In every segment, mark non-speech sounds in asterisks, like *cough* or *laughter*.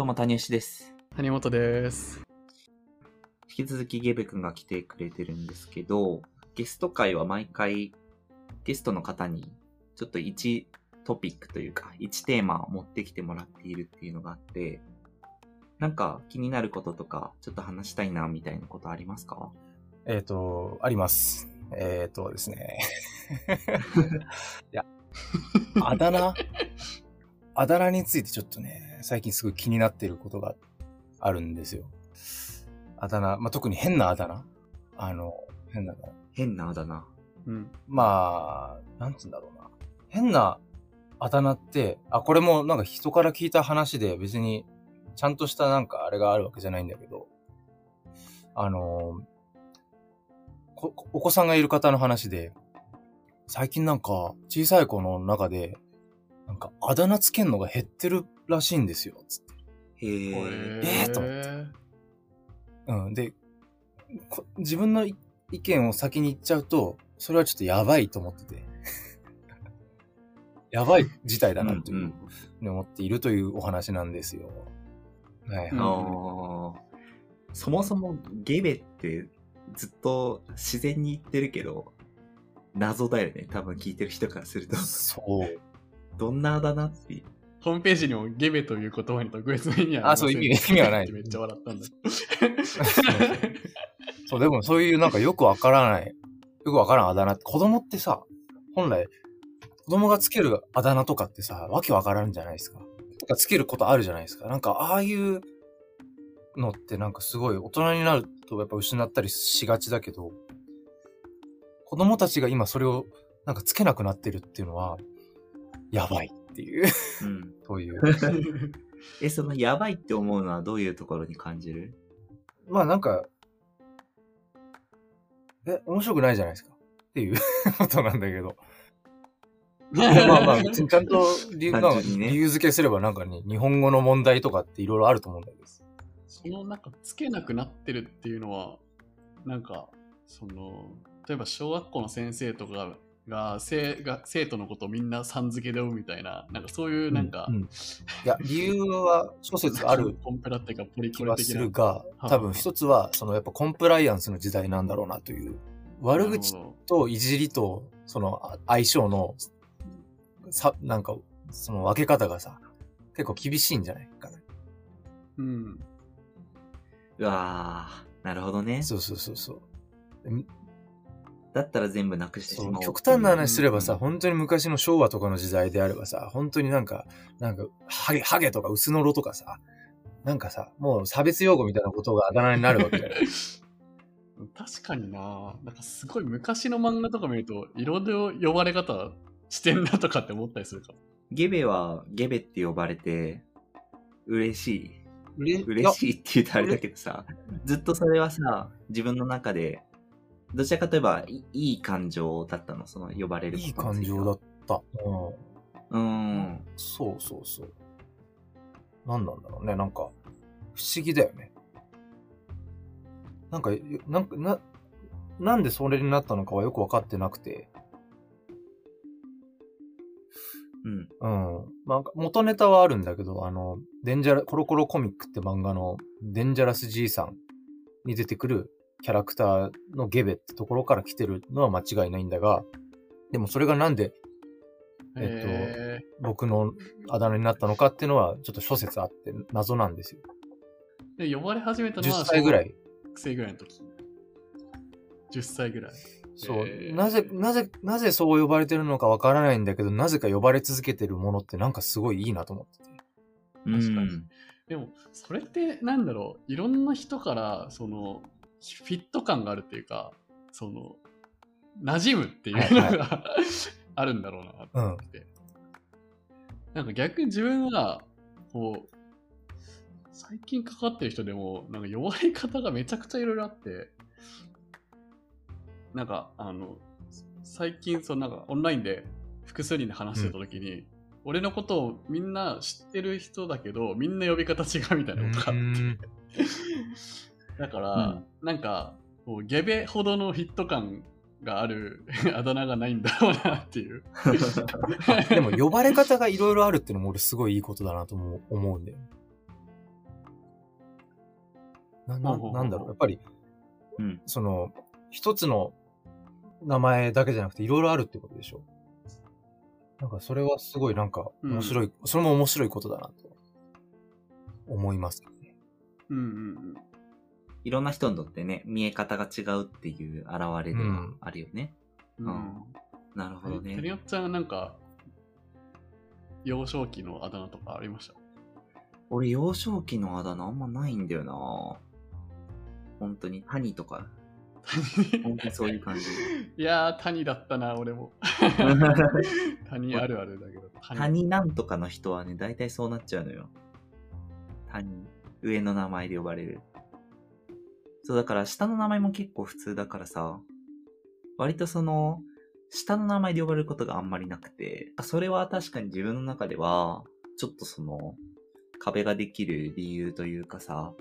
どうも、谷吉です。谷本です。引き続きゲベ君が来てくれてるんですけど、ゲスト会は毎回ゲストの方にちょっと1トピックというか、1テーマを持ってきてもらっているっていうのがあって、なんか気になることとか、ちょっと話したいな、みたいなことありますか？えっ、と、あります。えっ、とですね。*laughs* いや、あだ名？あだ名についてちょっとね、最近すごい気になってることがあるんですよ。あだ名、まあ、特に変なあだ名？あの、変なあだ名。変なあだ名。うん。まあ、なんつうんだろうな。変なあだ名って、あ、これもなんか人から聞いた話で別にちゃんとしたなんかあれがあるわけじゃないんだけど、あのこお子さんがいる方の話で、最近なんか小さい子の中で、なんかあだ名つけんのが減ってるらしいんですよ、つって。へえ。えーと思うん。で、こ自分のい意見を先に言っちゃうと、それはちょっとやばいと思ってて。*laughs* やばい事態だなという、ふうに思っているというお話なんですよ。はい、うんあーそもそもゲベってずっと自然に言ってるけど、謎だよね。多分聞いてる人からすると。そう。どんなあだ名って。ホームページにもゲベという言葉に特別な意味はあそう意味意味はないめっちゃ笑ったんだ。そう、でもそういうなんかよくわからない、よくわからんあだ名って、子供ってさ、本来、子供がつけるあだ名とかってさ、わけわからんじゃないですか。とかつけることあるじゃないですか。なんか、ああいうのってなんかすごい大人になるとやっぱ失ったりしがちだけど、子供たちが今それをなんかつけなくなってるっていうのは、やばいっていう、うん。そういう。*laughs* え、そのやばいって思うのはどういうところに感じる？まあなんか、え、面白くないじゃないですか。っていう *laughs* ことなんだけど。*laughs* まあまあ、別にちゃんと理由,、ね理由付けすればなんかね、日本語の問題とかっていろいろあると思うんだけど。そのなんかつけなくなってるっていうのは、なんか、その、例えば小学校の先生とかが生が生徒のことをみんなさん付けで呼ぶみたいな、なんかそういうなんか、うんうんいや、理由は諸説あるコンプラっていうかポリコ気はす。るが、多分一つは、そのやっぱコンプライアンスの時代なんだろうなという。悪口といじりと、そのあ相性の、さ、なんか、その分け方がさ、結構厳しいんじゃないかな。どうん。うわー、なるほどね。そうそうそうそう。だったら全部なくしてしまおう。極端な話すればさ、うん本当に昔の昭和とかの時代であればさ、本当になんか、なんか、ハゲ、ハゲとか薄のろとかさ、なんかさ、もう差別用語みたいなことがあだ名になるわけじゃない。*laughs* 確かにななんかすごい昔の漫画とか見ると色で呼ばれ方してんなとかって思ったりするかもゲベはゲベって呼ばれて、嬉しい。うれ嬉しいって言うとあれだけどさ、ずっとそれはさ、自分の中で、どちらかといえばいいい感情だったの、その呼ばれるいい感情だった。うん。うん。そうそうそう。なんなんだろうね、なんか、不思議だよね。なんか、なんか、な、なんでそれになったのかはよくわかってなくて、うん。うん。まあ、元ネタはあるんだけど、あの、デンジャラ、コロコロコミックって漫画のデンジャラス爺さんに出てくるキャラクターのゲベってところから来てるのは間違いないんだが、でもそれがなんでええ僕のあだ名になったのかっていうのはちょっと諸説あって謎なんですよ。ーで呼ばれ始めたのは10歳ぐらい。小学生ぐらいの時10歳ぐらいそう、えーなぜ、なぜ、なぜそう呼ばれてるのかわからないんだけど、なぜか呼ばれ続けてるものってなんかすごいいいなと思ってて。う確かにん。でもそれってなんだろういろんな人からそのフィット感があるっていうかその馴染むっていうのが、はい *laughs* あるんだろうなと思って、なんか逆に自分はこう最近かかってる人でもなんか弱い方がめちゃくちゃいろいろあってなんかあの最近そのなんかオンラインで複数人で話してた時に、俺のことをみんな知ってる人だけどみんな呼び方違うみたいなことがあってだから、なんかこうゲベほどのヒット感がある *laughs* あだ名がないんだろうなっていう。*laughs* でも呼ばれ方がいろいろあるっていうのも俺すごいいいことだなとも思うんだよ。なななんだろう、やっぱり、うん。その、一つの名前だけじゃなくていろいろあるってことでしょ。なんかそれはすごいなんか面白い、それも面白いことだなと思いますね。うんうんいろんな人にとってね、見え方が違うっていう現れではあるよね。うん。うんなるほどねて。りおっちゃんはなんか、幼少期のあだ名とかありました？俺、幼少期のあだ名あんまないんだよな本当に、谷とか、本当にそういう感じ。*laughs* いやー、谷だったな、俺も。*laughs* 谷あるあるだけど。谷なんとかの人はね、大体そうなっちゃうのよ。谷。上の名前で呼ばれる。そう、だから下の名前も結構普通だからさ、割とその、下の名前で呼ばれることがあんまりなくて、それは確かに自分の中では、ちょっとその、壁ができる理由というかさ、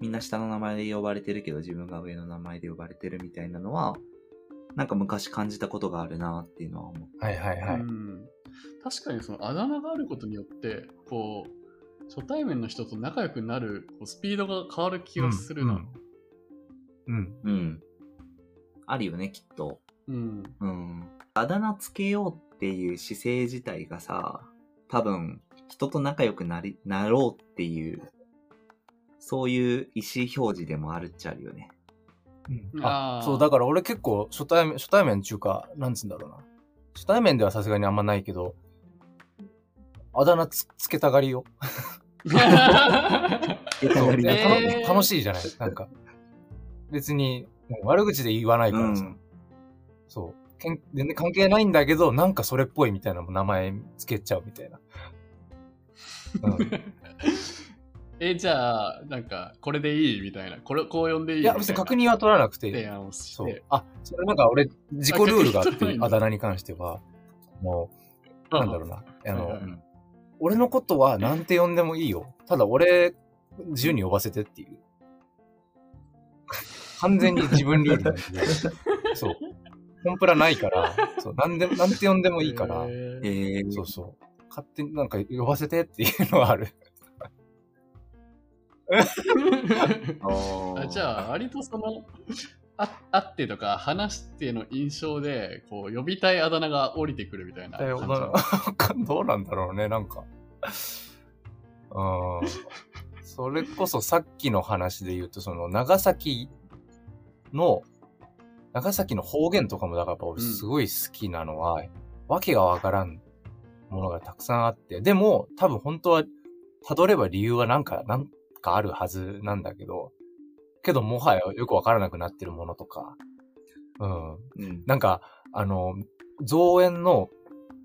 みんな下の名前で呼ばれてるけど自分が上の名前で呼ばれてるみたいなのは、なんか昔感じたことがあるなっていうのは思う。はいはいはい。うん、確かにそのあだ名があることによって、こう、初対面の人と仲良くなるこうスピードが変わる気がするな。うん。うん。あるよね、きっと。うん。うん。あだ名つけようっていう姿勢自体がさ、多分、人と仲良くなり、なろうっていう、そういう意思表示でもあるっちゃあるよね。うんあそう、だから俺結構初対面、初対面っていうか、なんつうんだろうな。初対面ではさすがにあんまないけど、あだ名つつけたがりよ。*laughs* *laughs* 楽しいじゃない？なんか。別に、もう悪口で言わないからさ。うん。そう。けん全然関係ないんだけど、なんかそれっぽいみたいな名前つけちゃうみたいな。うん、*laughs* え、じゃあ、なんか、これでいいみたいな。これ、こう呼んでいいいや、別に確認は取らなくて。提案をしそうて。。あ、それなんか俺、自己ルールがあって、あだ名に関しては、もう、なんだろうな。あの、はいはいうん俺のことはなんて呼んでもいいよ。ただ俺、自由に呼ばせてっていう。完全に自分ルールなんで。*laughs* そう。コンプラないから、そう、なんでも、なんて呼んでもいいから、えー、そうそう。勝手になんか呼ばせてっていうのはある。*laughs* ああじゃあ、割とその、あ会ってとか話しての印象で、こう、呼びたいあだ名が降りてくるみたいな感じ *laughs* どうなんだろうね、なんか。うん。それこそさっきの話で言うと、その長崎の、長崎の方言とかもだからやっぱ俺すごい好きなのは、わけがわからんものがたくさんあって、でも多分本当は辿れば理由はなんか、なんかあるはずなんだけど、けどもはやよくわからなくなってるものとか、うん。うん。なんか、あの、造園の、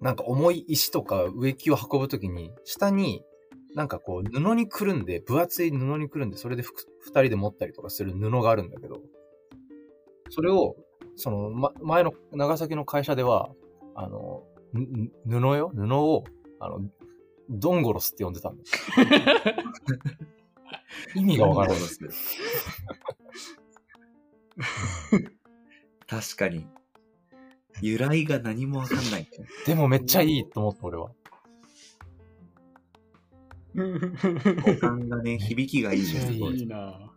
なんか重い石とか植木を運ぶときに、下に、なんかこう、布にくるんで、分厚い布にくるんで、それで二人で持ったりとかする布があるんだけど、それを、その、ま、前の長崎の会社では、あの、布よ？布を、あの、ドンゴロスって呼んでたんだよ。*laughs* 意味がわからない。確かに。由来が何もわかんない。でもめっちゃいいと思った、俺は。*laughs* 五感がね、響きがいいすごいいいな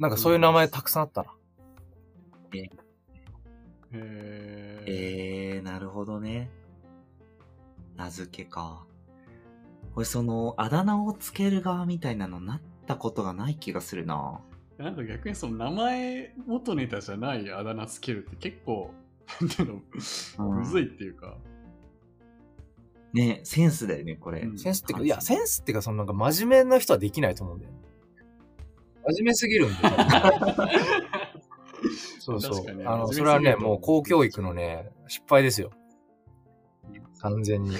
なんかそういう名前たくさんあったな。へえ。えー、なるほどね。名付けか。これその、あだ名をつける側みたいなのなったことがない気がするな。なんか逆にその名前元ネタじゃないあだ名つけるって結構、なんていうの、うんむずいっていうか。ね、センスだよね、これ。うんセンスってか、いや、センスってか、そのなんか真面目な人はできないと思うんだよ。真面目すぎるんだよ。*laughs* そうそ。うあの、それはね、もう公教育のね、失敗ですよ。完全に。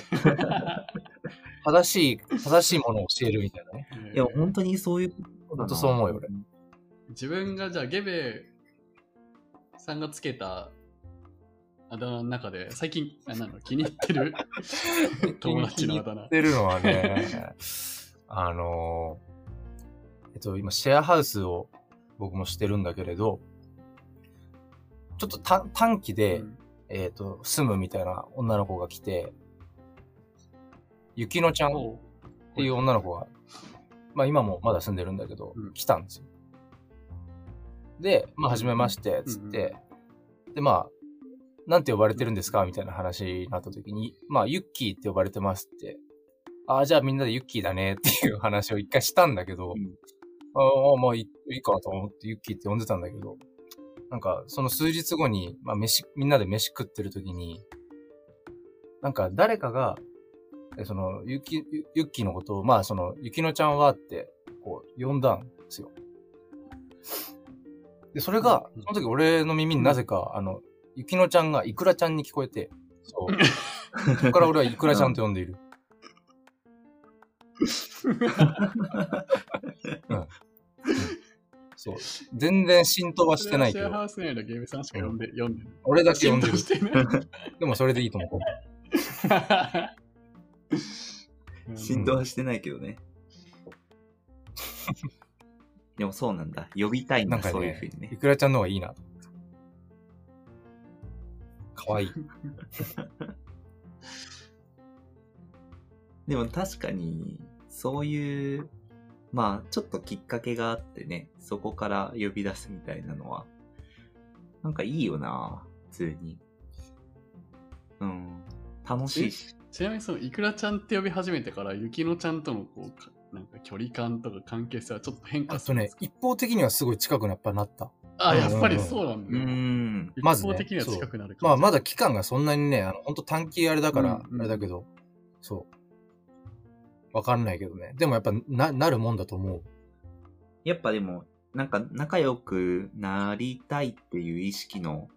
*laughs* 正しい、正しいものを教えるみたいなね。いや、本当にそういうことだそう思うよ俺自分がじゃあゲベさんがつけたあだ名の中で最近あなの気に入ってる *laughs* 友達のあだ名言っ。てるのはね、あの、えっと、今、シェアハウスを僕もしてるんだけれど、ちょっと短短期で、うん。えっ、と、住むみたいな女の子が来て、ゆきのちゃんっていう女の子が、まあ今もまだ住んでるんだけど、うん。来たんですよ。で、まあ、はじめまして、つって、で、まあ、なんて呼ばれてるんですか？みたいな話になった時に、まあ、ユッキーって呼ばれてますって。ああ、じゃあみんなでユッキーだねっていう話を一回したんだけど、うん。ああ、まあいいいいかと思ってユッキーって呼んでたんだけど、なんか、その数日後に、まあ、飯、みんなで飯食ってる時に、なんか誰かが、えその、ゆき、ゆユッキーのことを、まあ、その、ゆきのちゃんはって、こう、呼んだんですよ。で、それが、その時俺の耳になぜか、あの、ゆきのちゃんがいくらちゃんに聞こえて、そう。そこから俺はいくらちゃんと呼んでいる。*laughs* そう。全然浸透はしてないけど、シェアハウス内のゲームさんしか読んで、読んでる。俺だけ呼んでる。でもそれでいいと思う。*laughs* 浸透はしてないけどね。でもそうなんだ。呼びたいんだ、なんかそういうふうねに、ねい。くらちゃんの方がいいな。かわいい。*laughs* でも確かに、そういう、まあ、ちょっときっかけがあってね、そこから呼び出すみたいなのは、なんかいいよな、普通に。うん。楽しいし。ちなみにそのいくらちゃんって呼び始めてからゆきのちゃんとのこうかなんか距離感とか関係性はちょっと変化あとねするんですか、一方的にはすごい近くやっぱなった。あやっぱりそうなんうだ、ん。一まずね方的には近くなるまあまだだ期間がそんなにね、あの、ほんと短期あれだからうん、うんあれだけど、そう。わかんないけどね。でもやっぱな、なるもんだと思う。やっぱでも、なんか仲良くなりたいっていう意識の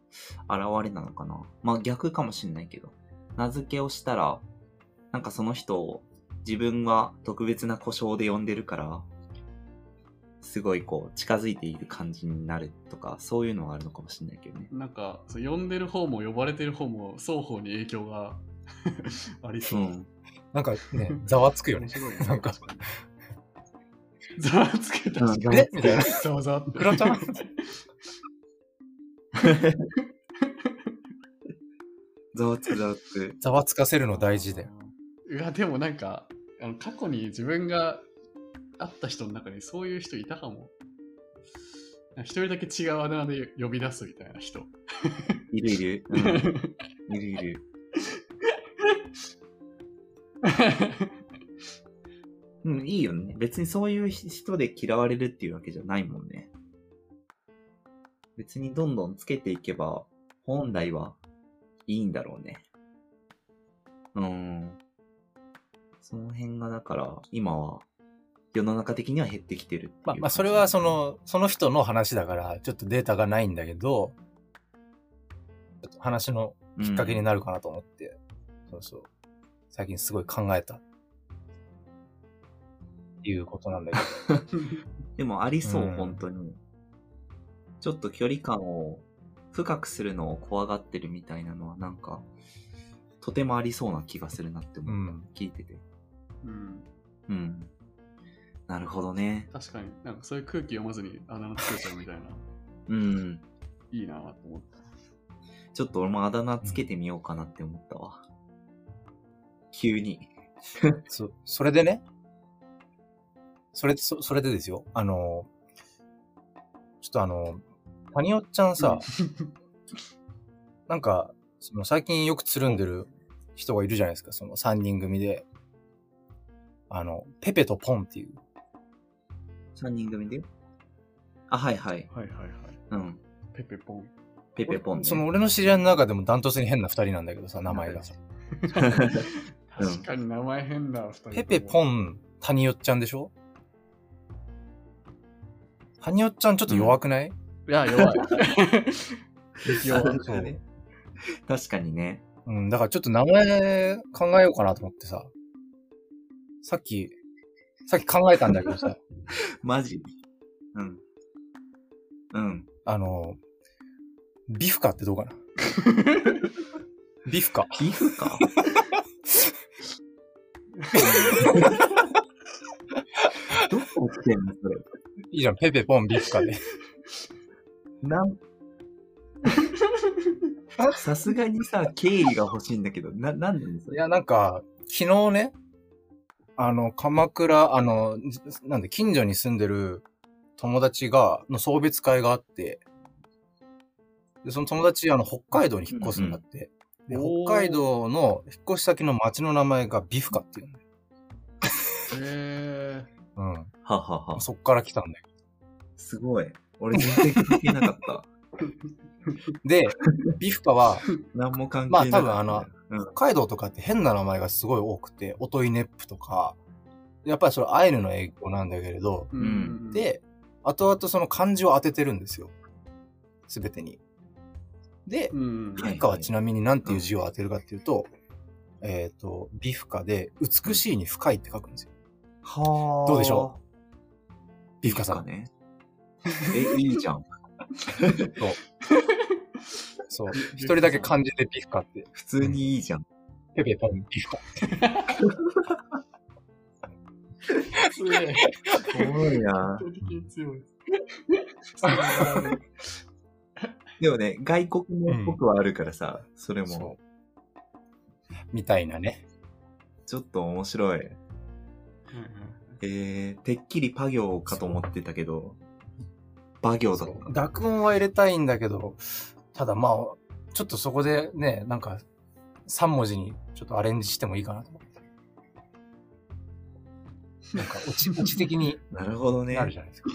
現れなのかな。まあ逆かもしんないけど。名付けをしたら、なんかその人を自分は特別な故障で呼んでるから、すごいこう近づいている感じになるとか、そういうのはあるのかもしんないけどね。なんかそう呼んでる方も呼ばれてる方も双方に影響が *laughs* ありそうう、ん。なんかね、*laughs* ざわつくよね。なんか。ざわつけたうん。しえみたいな。ざわざわっていくらちゃん？ざわつく *laughs* *laughs* ざわつく。ざわつかせるの大事だよ。いやでもなんかあの過去に自分が会った人の中にそういう人いたかも。一人だけ違うあだ名で呼び出すみたいな人。いるいる。うん、いるいる。*laughs* うん、いいよね。別にそういう人で嫌われるっていうわけじゃないもんね。別にどんどんつけていけば、本来はいいんだろうね。うん。その辺がだから、今は、世の中的には減ってきてるってまあ、まあ、それはそ、の、その人の話だから、ちょっとデータがないんだけど、話のきっかけになるかなと思って、そうそう。最近すごい考えた。っていうことなんだけど。*laughs* でもありそう、うん本当に。ちょっと距離感を深くするのを怖がってるみたいなのはなんか、とてもありそうな気がするなって思った。うん聞いてて。うん、うん。なるほどね。確かになんかそういう空気読まずにあだ名つけちゃうみたいな *laughs* うん。いいなと思ったちょっと俺もあだ名つけてみようかなって思ったわ。急に。*laughs* そ、それでね、それで、そそれでですよ、あの、ちょっとあの、パニオちゃんさ、*laughs* なんか、その最近よくつるんでる人がいるじゃないですか、その3人組で。あの、ペペとポンっていう。3人組で？あ、はいはい。はいはいはいうん。ペペポンペペポンね。その俺の知り合いの中でもダントツに変な2人なんだけどさ、名前がさ。確かに名前変だ、二人とも。ペペポン、タニオちゃんでしょ？タニオちゃんちょっと弱くない、いや弱い。*laughs* 弱い？そう。ね確かにね。うん、だからちょっと名前考えようかなと思ってさ。さっき、さっき考えたんだけどさ、*laughs* マジ？うん。うん。あの、ビフカってどうかな？*laughs* ビフカ。ビフか *laughs* どこ来てんのそれ。いいじゃん、ペペポンビフカで。なん、*laughs* さすがにさ、経緯が欲しいんだけど、な、なんでそれ？いや、なんか、昨日ね、あの、鎌倉、あの、じなんで、近所に住んでる友達が、の送別会があって、で、その友達、あの、北海道に引っ越すんだって。北海道の引っ越し先の町の名前がビフカっていうんだよ。へうん。ははは。そっから来たんだよ。すごい。俺全然関係なかった。*laughs* で、ビフカは、何も関係なかった。まあ多分あの、うん北海道とかって変な名前がすごい多くて、オトイネップとか、やっぱりそれアイヌの影響なんだけれど、ーんで、後々その漢字を当ててるんですよ。すべてに。で、うん。カはちなみに何ていう字を当てるかっていうと、えっ、と、ビフカで、美しいに深いって書くんですよ。はあ。どうでしょビフカさん。ね。え、いいじゃん。そう。一人だけ漢字でビフカって、普通にいいじゃん。ペペポンビフカ。すげえ。おもろいな。圧倒的に強い。*laughs* でもね、外国のっぽくはあるからさ、それも、そう。みたいなね。ちょっと面白い。えー、てっきりパ行かと思ってたけど、馬行だった。濁音は入れたいんだけど、ただまあ、ちょっとそこでね、なんか、3文字にちょっとアレンジしてもいいかなと思って。なんか、落ち、落ち的に *laughs* なるほどねな。るじゃないですか。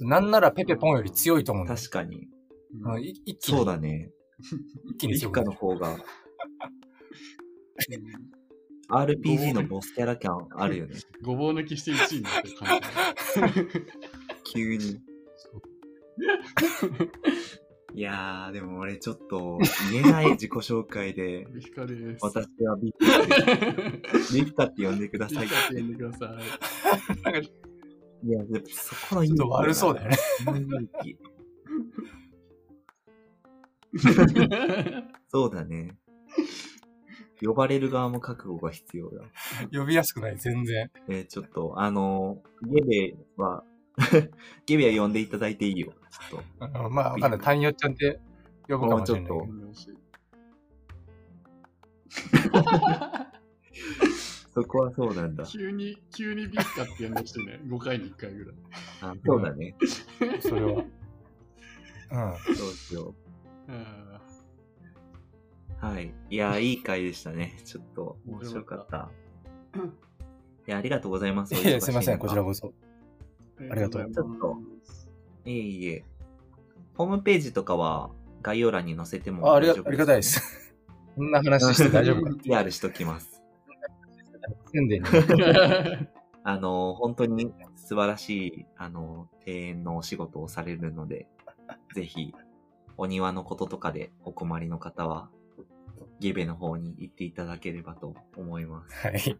なんならペペポンより強いと思うんだよ確かに。うんい一気に、そうだね。*laughs* 一気に強くなるの方が、RPG のボスキャラ感あるよね。ごぼう抜きして1位になってる感じ。急に。*laughs* いやー、でも俺ちょっと言えない自己紹介で、ビフカです。私はビフカです。ビフカって呼んでくだビさいフカって呼んでください。いや、でもそこのちょっと悪そうだよね。*laughs* そうだね。呼ばれる側も覚悟が必要だ。呼びやすくない、全然。えーちょっと、あのーゲベは、*laughs* ゲベは呼んでいただいていいよ。ちょっと。あのまあ、わかんない。谷よっちゃんって呼ぶかもしれない。もうよし *laughs* そこはそうなんだ。急に、急にビフカって呼んできてね、*laughs* 5回に1回ぐらい。あそうだね。それは。うん。そうしよあう。はい。いやー、いい回でしたね。ちょっと、面白かった。いや、ありがとうございます。いや、すいません、こちらここそ。ーありがとうございますちょっとそ。いえいえ。ホームページとかは概要欄に載せてもあありが大丈夫ありがたいで。す。*laughs* こんな話して大丈夫か PR しときます。宣伝に。*laughs* あの、本当に素晴らしい、あの、庭園のお仕事をされるので、ぜひ、お庭のこととかでお困りの方は、ゲベの方に行っていただければと思います。はい。